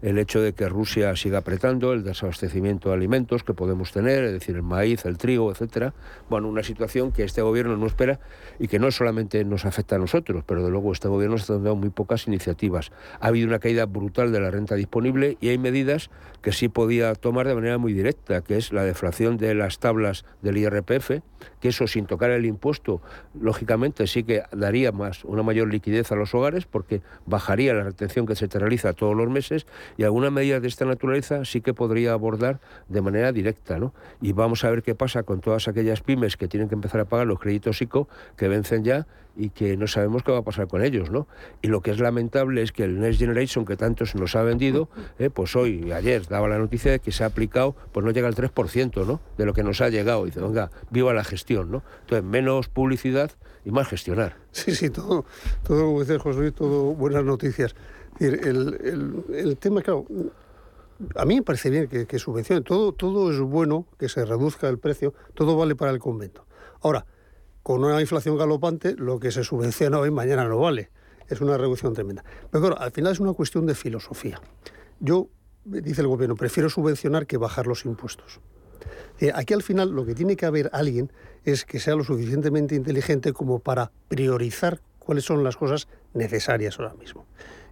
el hecho de que Rusia siga apretando, el desabastecimiento de alimentos que podemos tener, es decir, el maíz, el trigo, etcétera. Bueno, una situación que este gobierno no espera y que no solamente nos afecta a nosotros, pero de luego este gobierno está dando muy pocas iniciativas. Ha habido una caída brutal de la renta disponible y hay medidas que sí podía tomar de manera muy directa, que es la deflación de las tablas del IRPF, que eso sin tocar el impuesto, lógicamente sí que daría más, una mayor liquidez a los hogares porque bajaría la retención que se te realiza todos los meses y alguna medida de esta naturaleza sí que podría abordar de manera directa. ¿no? Y vamos a ver qué pasa con todas aquellas pymes que tienen que empezar a pagar los créditos ICO que vencen ya y que no sabemos qué va a pasar con ellos, ¿no? Y lo que es lamentable es que el Next Generation, que tanto se nos ha vendido, eh, pues hoy, ayer, daba la noticia de que se ha aplicado, pues no llega al 3%, ¿no? De lo que nos ha llegado. Y dice, venga, viva la gestión, ¿no? Entonces, menos publicidad y más gestionar. Sí, sí, todo, todo como dice José Luis, todo buenas noticias. El, el, tema, claro, a mí me parece bien que, que subvencione, todo, todo es bueno, que se reduzca el precio, todo vale para el convento. Ahora, con una inflación galopante, lo que se subvenciona hoy mañana no vale. Es una reducción tremenda. Pero claro, al final es una cuestión de filosofía. Yo, dice el gobierno, prefiero subvencionar que bajar los impuestos. Aquí al final lo que tiene que haber alguien es que sea lo suficientemente inteligente como para priorizar cuáles son las cosas necesarias ahora mismo.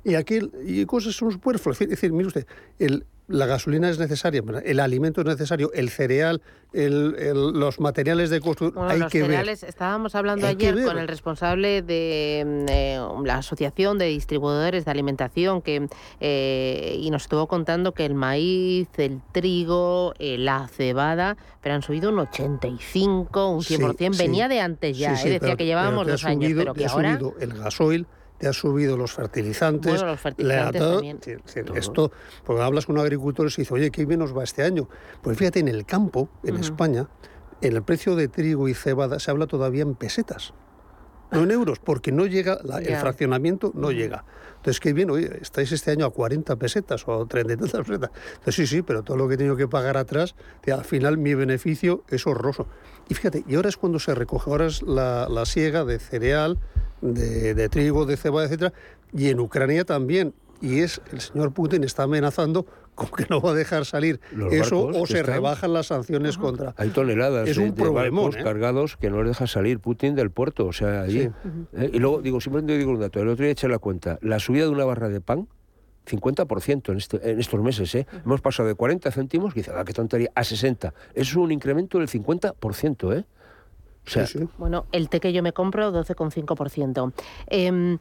Y aquí y cosas son superfluas. Es decir, mire usted, el, la gasolina es necesaria, el alimento es necesario, el cereal, los materiales de construcción. hay los que cereales, estábamos hablando ayer con el responsable de mm, eh, la Asociación de Distribuidores de Alimentación que eh, y nos estuvo contando que el maíz, el trigo, eh, la cebada, pero han subido un 85, un 100%. Venía de antes ya, decía que llevábamos dos años, pero que ahora. Subido el gasoil, te ha subido los fertilizantes. Bueno, los fertilizantes también. Esto, porque hablas con un agricultor y se dice, oye, ¿qué menos va este año? Pues fíjate, en el campo, en España, en el precio de trigo y cebada se habla todavía en pesetas. No en euros, porque no llega, el fraccionamiento no llega. Entonces, qué bien, oye, estáis este año a 40 pesetas o a 30 pesetas. Entonces, sí, sí, pero todo lo que he tenido que pagar atrás, al final mi beneficio es horroroso. Y fíjate, y ahora es cuando se recoge, ahora es la, la siega de cereal, de, trigo, de cebada, etcétera, y en Ucrania también. Y es el señor Putin está amenazando con que no va a dejar salir eso o se rebajan las sanciones contra. Hay toneladas es un de, barcos ¿eh? cargados que no les deja salir Putin del puerto, o sea, allí. ¿eh? Y luego digo, simplemente digo un dato, el otro día eché la cuenta, la subida de una barra de pan 50% en, este, en estos meses. ¿eh? Hemos pasado de 40 céntimos, que dice, ah, qué tontería, a 60. Eso es un incremento del 50%. ¿eh? Bueno, el té que yo me compro, 12,5%. Eh,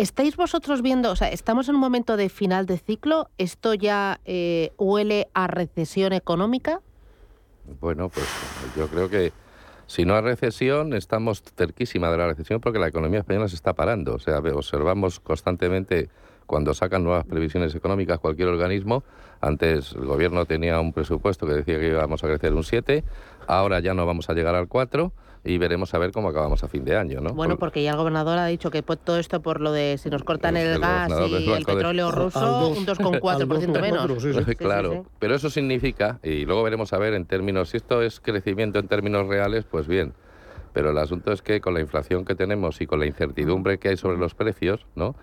¿Estáis vosotros viendo, o sea, estamos en un momento de final de ciclo? ¿Esto ya eh, huele a recesión económica? Bueno, pues yo creo que si no hay recesión, estamos cerquísima de la recesión porque la economía española se está parando. O sea, observamos constantemente cuando sacan nuevas previsiones económicas cualquier organismo. Antes el gobierno tenía un presupuesto que decía que íbamos a crecer un 7, ahora ya no vamos a llegar al 4 y veremos a ver cómo acabamos a fin de año, ¿no? Bueno, porque ya el gobernador ha dicho que todo esto por lo de si nos cortan el, gas y el petróleo ruso, un 2,4% menos. claro, pero eso significa, y luego veremos a ver en términos, si esto es crecimiento en términos reales, pues bien. Pero el asunto es que con la inflación que tenemos y con la incertidumbre que hay sobre los precios, ¿no?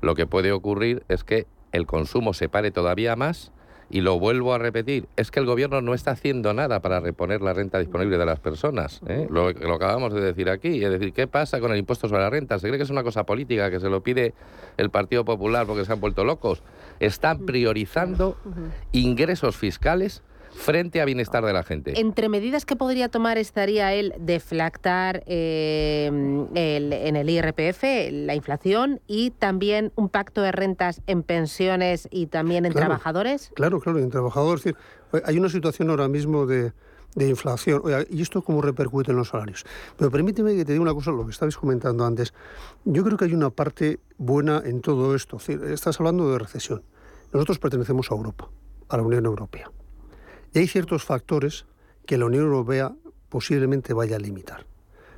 Lo que puede ocurrir es que el consumo se pare todavía más y lo vuelvo a repetir, es que el gobierno no está haciendo nada para reponer la renta disponible de las personas. ¿eh? Lo, lo, acabamos de decir aquí. Es decir, ¿qué pasa con el impuesto sobre la renta? ¿Se cree que es una cosa política, que se lo pide el Partido Popular porque se han vuelto locos? Están priorizando ingresos fiscales frente a bienestar de la gente. Entre medidas que podría tomar estaría el deflactar eh, en el IRPF la inflación y también un pacto de rentas en pensiones y también en trabajadores. Claro, claro, en trabajadores. Hay una situación ahora mismo de, inflación. ¿Y esto cómo repercute en los salarios? Pero permíteme que te diga una cosa, lo que estabais comentando antes. Yo creo que hay una parte buena en todo esto. Estás hablando de recesión. Nosotros pertenecemos a Europa, a la Unión Europea. Y hay ciertos factores que la Unión Europea posiblemente vaya a limitar.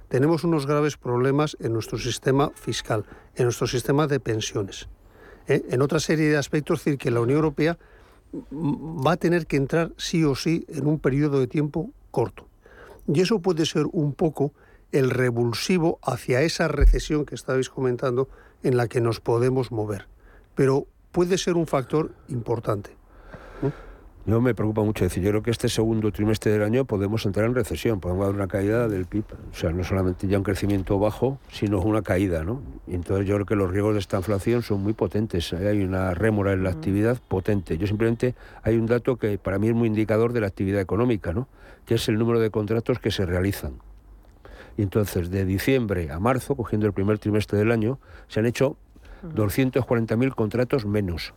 Tenemos unos graves problemas en nuestro sistema fiscal, en nuestro sistema de pensiones. ¿eh? En otra serie de aspectos, es decir, que la Unión Europea va a tener que entrar sí o sí en un periodo de tiempo corto. Y eso puede ser un poco el revulsivo hacia esa recesión que estabais comentando en la que nos podemos mover. Pero puede ser un factor importante. No me preocupa mucho decir, yo creo que este segundo trimestre del año podemos entrar en recesión, podemos dar una caída del PIB, o sea, no solamente ya un crecimiento bajo, sino una caída, ¿no? Y entonces yo creo que los riesgos de esta inflación son muy potentes, hay una rémora en la actividad potente. Yo simplemente hay un dato que para mí es muy indicador de la actividad económica, ¿no? Que es el número de contratos que se realizan. Y entonces, de diciembre a marzo, cogiendo el primer trimestre del año, se han hecho 240.000 contratos menos.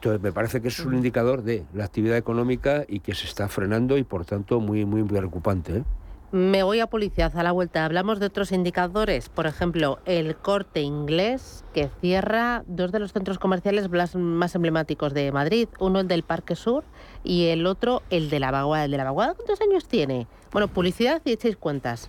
Entonces, me parece que es un indicador de la actividad económica y que se está frenando y, por tanto, muy, muy preocupante. ¿eh? Me voy a publicidad a la vuelta. Hablamos de otros indicadores, por ejemplo, el corte inglés que cierra dos de los centros comerciales más emblemáticos de Madrid, uno el del Parque Sur y el otro el de la Vaguada. ¿El de la Vaguada cuántos años tiene? Bueno, publicidad y echéis cuentas.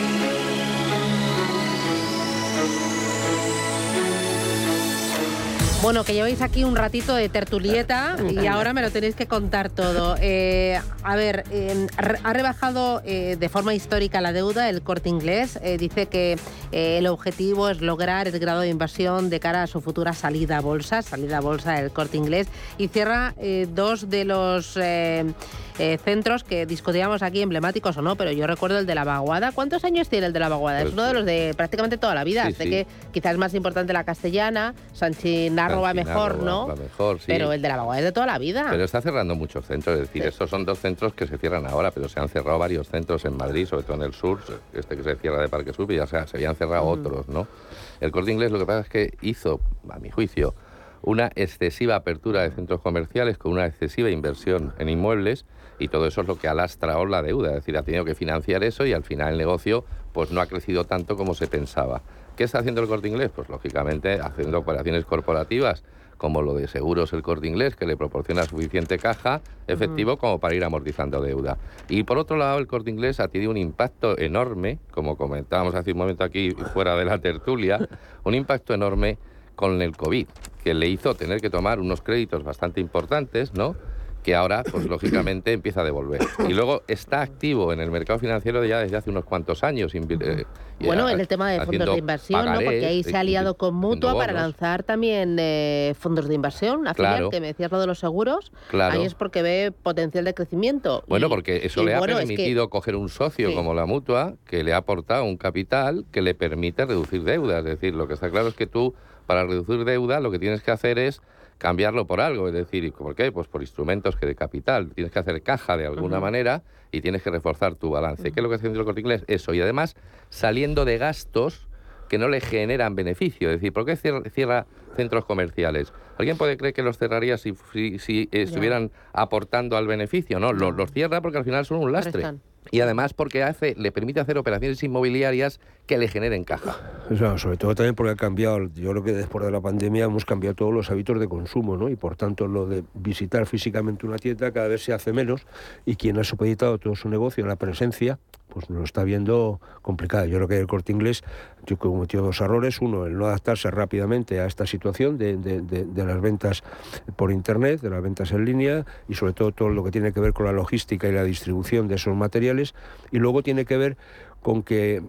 Bueno, que lleváis aquí un ratito de tertulieta y ahora me lo tenéis que contar todo. Eh, a ver, eh, ha rebajado eh, de forma histórica la deuda el corte inglés. dice que el objetivo es lograr el grado de inversión de cara a su futura salida a bolsa, salida a bolsa del corte inglés, y cierra dos de los centros que discutíamos aquí, emblemáticos o no, pero yo recuerdo el de la Vaguada. ¿Cuántos años tiene el de la Vaguada? es pues uno de los de prácticamente toda la vida. sé que quizás es más importante la castellana, Sanchinar va mejor, ¿no? Mejor, sí. Pero el de la es de toda la vida. Pero está cerrando muchos centros, es decir, estos son dos centros que se cierran ahora, pero se han cerrado varios centros en Madrid, sobre todo en el sur, este que se cierra de Parque Sur, y ya se, se habían cerrado otros, ¿no? El corte inglés lo que pasa es que hizo, a mi juicio, una excesiva apertura de centros comerciales con una excesiva inversión en inmuebles y todo eso es lo que ha lastrado la deuda, es decir, ha tenido que financiar eso y al final el negocio pues no ha crecido tanto como se pensaba. ¿Qué está haciendo el corte inglés? Pues lógicamente haciendo operaciones corporativas como lo de seguros el corte inglés, que le proporciona suficiente caja efectivo como para ir amortizando deuda. Y por otro lado, el corte inglés ha tenido un impacto enorme, como comentábamos hace un momento aquí fuera de la tertulia, un impacto enorme con el COVID, que le hizo tener que tomar unos créditos bastante importantes, ¿no? Que ahora, pues lógicamente, empieza a devolver. Y luego está activo en el mercado financiero ya desde hace unos cuantos años. Eh, bueno, en el tema de fondos de inversión, ¿no? Porque ahí se ha aliado con Mutua para lanzar también eh, fondos de inversión. Claro. que me decías lo de los seguros, claro. ahí es porque ve potencial de crecimiento. Bueno, porque eso le ha permitido coger un socio como la Mutua, que le ha aportado un capital que le permite reducir deuda. Es decir, lo que está claro es que tú, para reducir deuda, lo que tienes que hacer es cambiarlo por algo, es decir, ¿por qué? Pues por instrumentos que de capital, tienes que hacer caja de alguna manera y tienes que reforzar tu balance. ¿Qué es lo que hace el corte inglés? Eso, y además saliendo de gastos que no le generan beneficio, es decir, ¿por qué cierra, centros comerciales? ¿Alguien puede creer que los cerraría si, si, estuvieran aportando al beneficio? No, los, los, cierra porque al final son un lastre y además porque hace, le permite hacer operaciones inmobiliarias que le generen caja. sobre todo también porque ha cambiado, yo creo que después de la pandemia hemos cambiado todos los hábitos de consumo, ¿no? Y por tanto lo de visitar físicamente una tienda cada vez se hace menos y quien ha supeditado todo su negocio en la presencia, pues lo está viendo complicado. Yo creo que el corte inglés yo cometió dos errores. Uno, el no adaptarse rápidamente a esta situación de, de, las ventas por Internet, de las ventas en línea y sobre todo todo lo que tiene que ver con la logística y la distribución de esos materiales. Y luego tiene que ver con que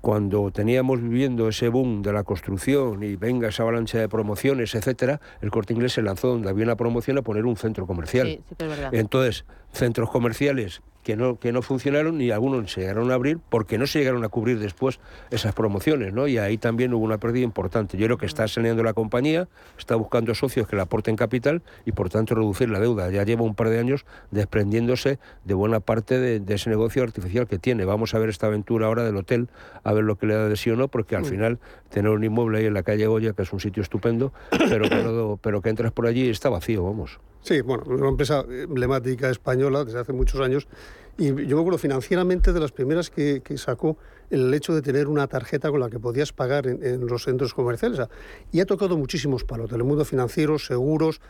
cuando teníamos viviendo ese boom de la construcción y venga esa avalancha de promociones, etcétera, el Corte Inglés se lanzó donde había una promoción a poner un centro comercial. Sí, sí es verdad. Entonces, centros comerciales que no, que no funcionaron y algunos se llegaron a abrir porque no se llegaron a cubrir después esas promociones, ¿no? Y ahí también hubo una pérdida importante. Yo creo que está saneando la compañía, está buscando socios que le aporten capital y por tanto reducir la deuda. Ya lleva un par de años desprendiéndose de buena parte de, ese negocio artificial que tiene. Vamos a ver esta aventura ahora del hotel, a ver lo que le da de sí o no, porque al final tener un inmueble ahí en la calle Goya, que es un sitio estupendo, pero que, pero que entras por allí está vacío, vamos. Sí, bueno, una empresa emblemática española desde hace muchos años y yo me acuerdo financieramente de las primeras que, sacó el hecho de tener una tarjeta con la que podías pagar en, los centros comerciales. y ha tocado muchísimos palos, del mundo financiero, seguros,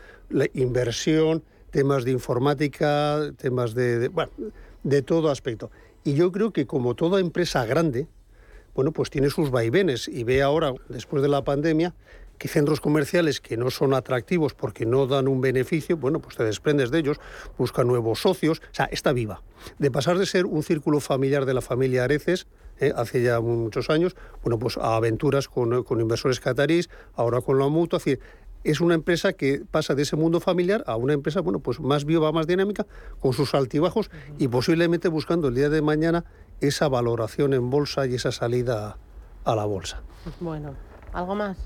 inversión, temas de informática, temas de, bueno, de todo aspecto. Y yo creo que como toda empresa grande, bueno, pues tiene sus vaivenes y ve ahora, después de la pandemia, que centros comerciales que no son atractivos porque no dan un beneficio, bueno, pues te desprendes de ellos, busca nuevos socios, o sea, está viva. De pasar de ser un círculo familiar de la familia Areces, eh, hace ya muchos años, bueno, pues a aventuras con, inversores catarís, ahora con la mutua, es decir, es una empresa que pasa de ese mundo familiar a una empresa, bueno, pues más viva, más dinámica, con sus altibajos y posiblemente buscando el día de mañana esa valoración en bolsa y esa salida a la bolsa. Bueno, ¿algo más?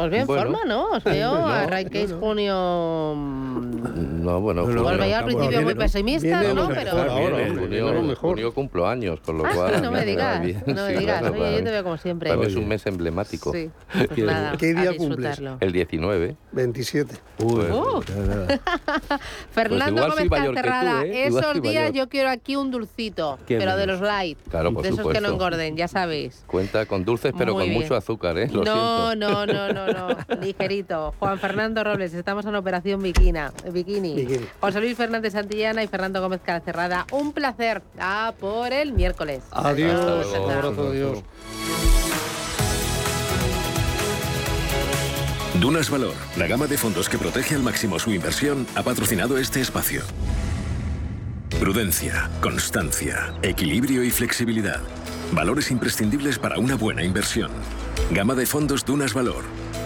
Pues bien forma, ¿no? Os veo, bueno, arranquéis junio... Mm, no, bueno... Bueno, bueno al principio muy pesimista, ¿no? Pero... Ahora, junio, junio cumplo años, con lo ah, cual... no me digas, no me digas. Oye, yo te veo como siempre. es un mes emblemático. Sí, pues nada, ¿Qué día cumples? El 19. 27. Uy, uh. Fernando pues Gómez Cancerrada, ¿eh? esos días yo quiero aquí un dulcito, pero de los light. Claro, por De esos que no engorden, ya sabéis. Cuenta con dulces, pero con mucho azúcar, ¿eh? No, no, no, no no, ligerito. Juan Fernando Robles, estamos en Operación Bikina, Bikini. José Luis Fernández Santillana y Fernando Gómez Calcerrada. Un placer. A por el miércoles. Adiós. Un abrazo, adiós. Dunas Valor, la gama de fondos que protege al máximo su inversión, ha patrocinado este espacio. Prudencia, constancia, equilibrio y flexibilidad. Valores imprescindibles para una buena inversión. Gama de fondos Dunas Valor.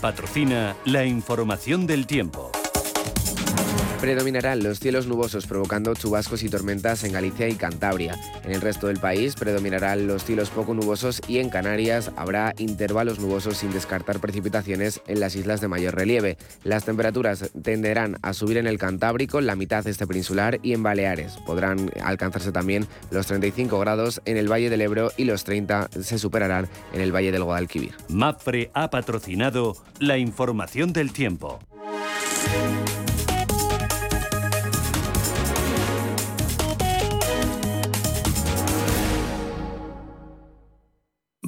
Patrocina la información del tiempo. Predominarán los cielos nubosos provocando chubascos y tormentas en Galicia y Cantabria. En el resto del país predominarán los cielos poco nubosos y en Canarias habrá intervalos nubosos sin descartar precipitaciones en las islas de mayor relieve. Las temperaturas tenderán a subir en el Cantábrico, la mitad este peninsular y en Baleares. Podrán alcanzarse también los 35 grados en el Valle del Ebro y los 30 se superarán en el Valle del Guadalquivir. MAFRE ha patrocinado la información del tiempo.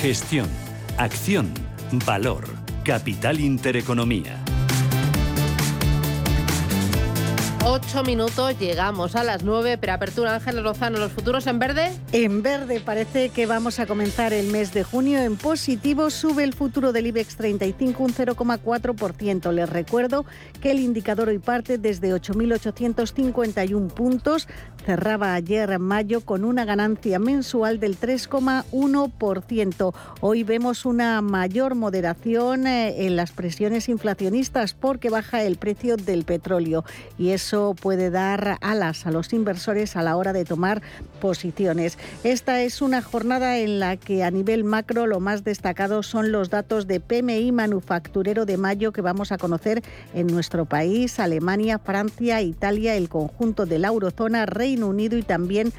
Gestión, acción, valor, capital intereconomía. Ocho minutos, llegamos a las nueve. Preapertura Ángel Lozano, ¿los futuros en verde? En verde, parece que vamos a comenzar el mes de junio en positivo. Sube el futuro del IBEX 35 un 0,4%. Les recuerdo que el indicador hoy parte desde 8.851 puntos. Cerraba ayer en mayo con una ganancia mensual del 3,1%. Hoy vemos una mayor moderación eh, en las presiones inflacionistas porque baja el precio del petróleo y eso puede dar alas a los inversores a la hora de tomar posiciones. Esta es una jornada en la que a nivel macro lo más destacado son los datos de PMI manufacturero de mayo que vamos a conocer en nuestro país, Alemania, Francia, Italia, el conjunto de la eurozona, Reino Unido y también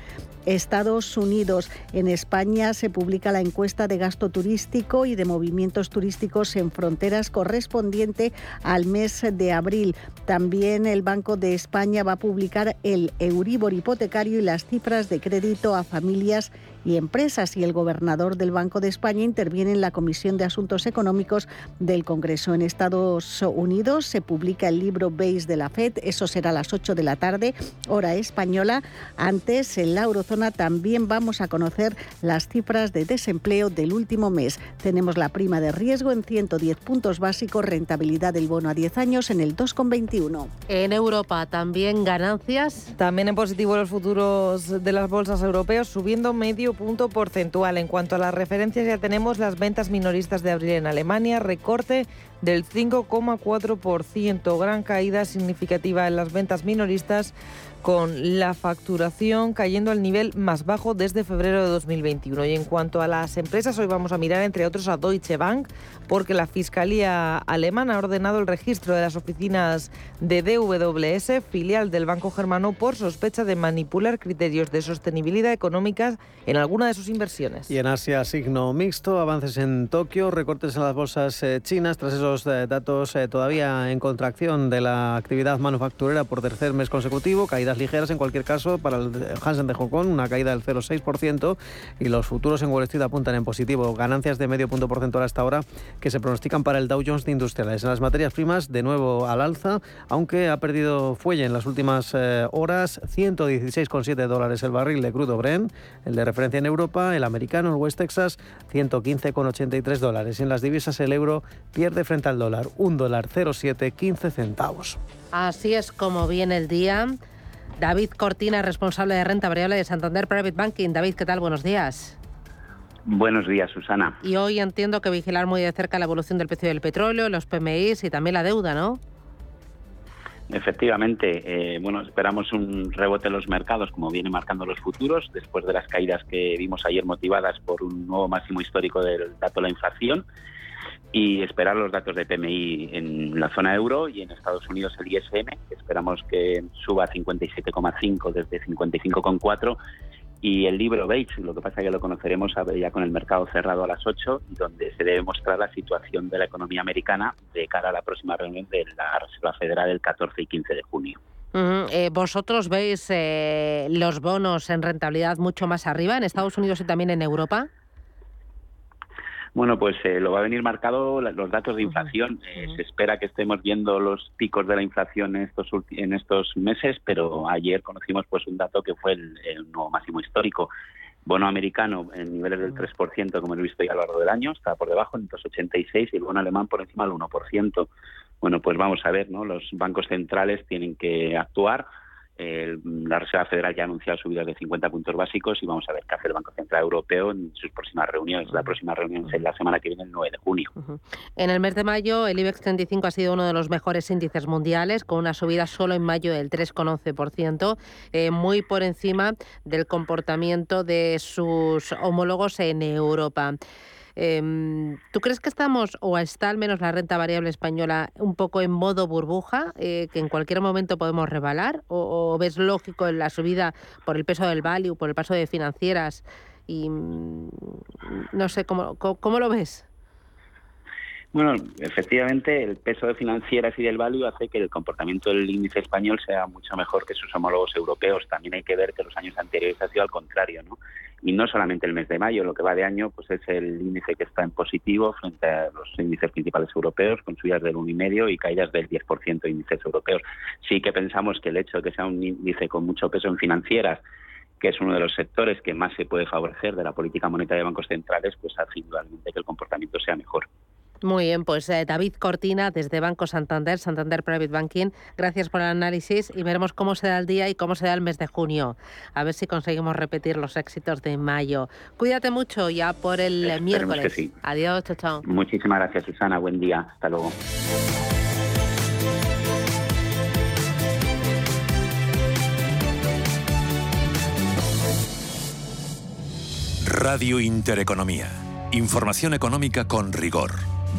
Estados Unidos. En España se publica la encuesta de gasto turístico y de movimientos turísticos en fronteras correspondiente al mes de abril. También el Banco de España va a publicar el Euribor hipotecario y las cifras de crédito a familias empresas y el gobernador del Banco de España interviene en la Comisión de Asuntos Económicos del Congreso. En Estados Unidos se publica el libro Base de la FED, eso será a las 8 de la tarde, hora española. Antes, en la eurozona también vamos a conocer las cifras de desempleo del último mes. Tenemos la prima de riesgo en 110 puntos básicos, rentabilidad del bono a 10 años en el 2,21. En Europa también ganancias. También en positivo los futuros de las bolsas europeas subiendo medio punto porcentual. En cuanto a las referencias, ya tenemos las ventas minoristas de abril en Alemania, recorte del 5,4%, gran caída significativa en las ventas minoristas con la facturación cayendo al nivel más bajo desde febrero de 2021. Y en cuanto a las empresas, hoy vamos a mirar entre otros a Deutsche Bank, porque la Fiscalía alemana ha ordenado el registro de las oficinas de DWS, filial del Banco Germano, por sospecha de manipular criterios de sostenibilidad económica en alguna de sus inversiones. Y en Asia, signo mixto, avances en Tokio, recortes en las bolsas eh, chinas tras esos eh, datos eh, todavía en contracción de la actividad manufacturera por tercer mes consecutivo, caída ligeras en cualquier caso para el Hansen de Hong Kong, una caída del 0,6% y los futuros en Wall Street apuntan en positivo, ganancias de medio punto porcentual hasta ahora que se pronostican para el Dow Jones de Industriales. En las materias primas, de nuevo al alza, aunque ha perdido fuelle en las últimas eh, horas, 116,7 dólares el barril de crudo Brent, el de referencia en Europa, el americano, el West Texas, 115,83 dólares. En las divisas el euro pierde frente al dólar, un dólar 0,7, 15 centavos. Así es como viene el día. David Cortina, responsable de renta variable de Santander Private Banking. David, ¿qué tal? Buenos días. Buenos días, Susana. Y hoy entiendo que vigilar muy de cerca la evolución del precio del petróleo, los PMIs y también la deuda, ¿no? Efectivamente, eh, bueno, esperamos un rebote en los mercados, como vienen marcando los futuros, después de las caídas que vimos ayer motivadas por un nuevo máximo histórico del dato de la inflación, y esperar los datos de PMI en la zona euro y en Estados Unidos el ISM, que esperamos que suba a 57,5 desde 55,4 y el libro Bates, lo que pasa es que lo conoceremos ya con el mercado cerrado a las 8, donde se debe mostrar la situación de la economía americana de cara a la próxima reunión de la Reserva Federal el 14 y 15 de junio. Eh, ¿Vosotros veis eh, los bonos en rentabilidad mucho más arriba en Estados Unidos y también en Europa? Bueno, pues eh, lo va a venir marcado los datos de inflación. Eh, se espera que estemos viendo los picos de la inflación en estos en estos meses, pero ayer conocimos pues un dato que fue el, nuevo máximo histórico. Bono americano en niveles del 3%, como hemos visto ya a lo largo del año, está por debajo en 2,86 y el bono alemán por encima del 1%. Bueno, pues vamos a ver, ¿no? Los bancos centrales tienen que actuar la Reserva Federal ya ha anunciado subidas de 50 puntos básicos y vamos a ver qué hace el Banco Central Europeo en sus próximas reuniones. La próxima reunión es la semana que viene, el 9 de junio. En el mes de mayo, el IBEX 35 ha sido uno de los mejores índices mundiales, con una subida solo en mayo del 3,11%, eh, muy por encima del comportamiento de sus homólogos en Europa. Em, ¿Tú crees que estamos, o está al menos la renta variable española, un poco en modo burbuja, eh, que en cualquier momento podemos rebalar? O, ves lógico en la subida por el peso del value, por el paso de financieras? Y mm, no sé, ¿cómo, cómo lo ves? Bueno, efectivamente, el peso de financieras y del value hace que el comportamiento del índice español sea mucho mejor que sus homólogos europeos. También hay que ver que los años anteriores ha sido al contrario, ¿no? Y no solamente el mes de mayo, lo que va de año, pues es el índice que está en positivo frente a los índices principales europeos, con subidas del 1,5 y caídas del 10% de índices europeos. Sí que pensamos que el hecho de que sea un índice con mucho peso en financieras que es uno de los sectores que más se puede favorecer de la política monetaria de bancos centrales, pues hace indudablemente que el comportamiento sea mejor. Muy bien, pues eh, David Cortina desde Banco Santander, Santander Private Banking, gracias por el análisis y veremos cómo se da el día y cómo se da el mes de junio. A ver si conseguimos repetir los éxitos de mayo. Cuídate mucho ya por el miércoles. Adiós, chao, chao. Muchísimas gracias, Susana. Buen día. Hasta luego. Radio Intereconomía. Información económica con rigor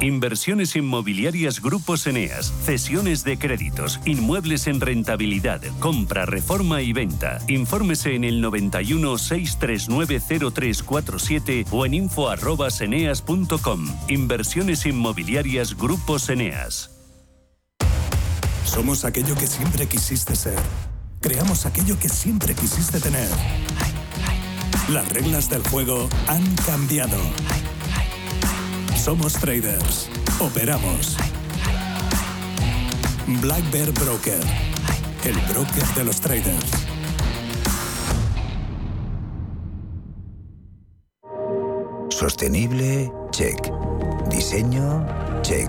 Inversiones inmobiliarias Grupos Eneas, cesiones de créditos, inmuebles en rentabilidad, compra, reforma y venta. Infórmese en el 91 639 0347 o en info@eneas.com. Inversiones inmobiliarias Grupos Eneas. Somos aquello que siempre quisiste ser. Creamos aquello que siempre quisiste tener. Las reglas del juego han cambiado somos traders. Operamos. Black Bear Broker. El broker de los traders. Sostenible, check. Diseño, check.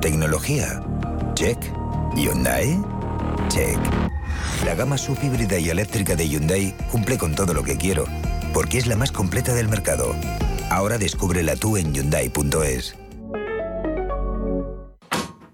Tecnología, check. Hyundai, check. La gama subhíbrida y eléctrica de Hyundai cumple con todo lo que quiero, porque es la más completa del mercado Ahora descúbrela tú en Hyundai.es.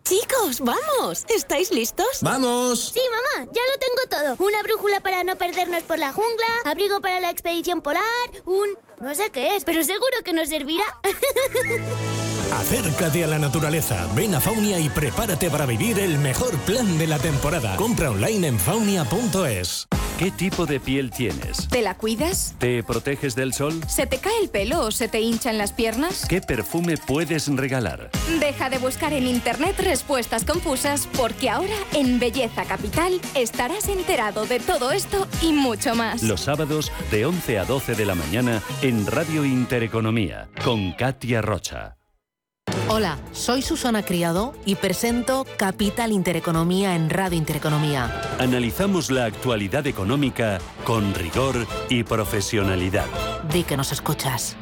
Chicos, vamos. ¿Estáis listos? ¡Vamos! Sí, mamá, ya lo tengo todo. Una brújula para no perdernos por la jungla, abrigo para la expedición polar, un... no sé qué es, pero seguro que nos servirá. Acércate a la naturaleza, ven a Faunia y prepárate para vivir el mejor plan de la temporada. Compra online en faunia.es. ¿Qué tipo de piel tienes? ¿Te la cuidas? ¿Te proteges del sol? ¿Se te cae el pelo o se te hinchan las piernas? ¿Qué perfume puedes regalar? Deja de buscar en internet respuestas confusas porque ahora en Belleza Capital estarás enterado de todo esto y mucho más. Los sábados de 11 a 12 de la mañana en Radio Intereconomía con Katia Rocha. Hola, soy Susana Criado y presento Capital Intereconomía en Radio Intereconomía. Analizamos la actualidad económica con rigor y profesionalidad. Di que nos escuchas.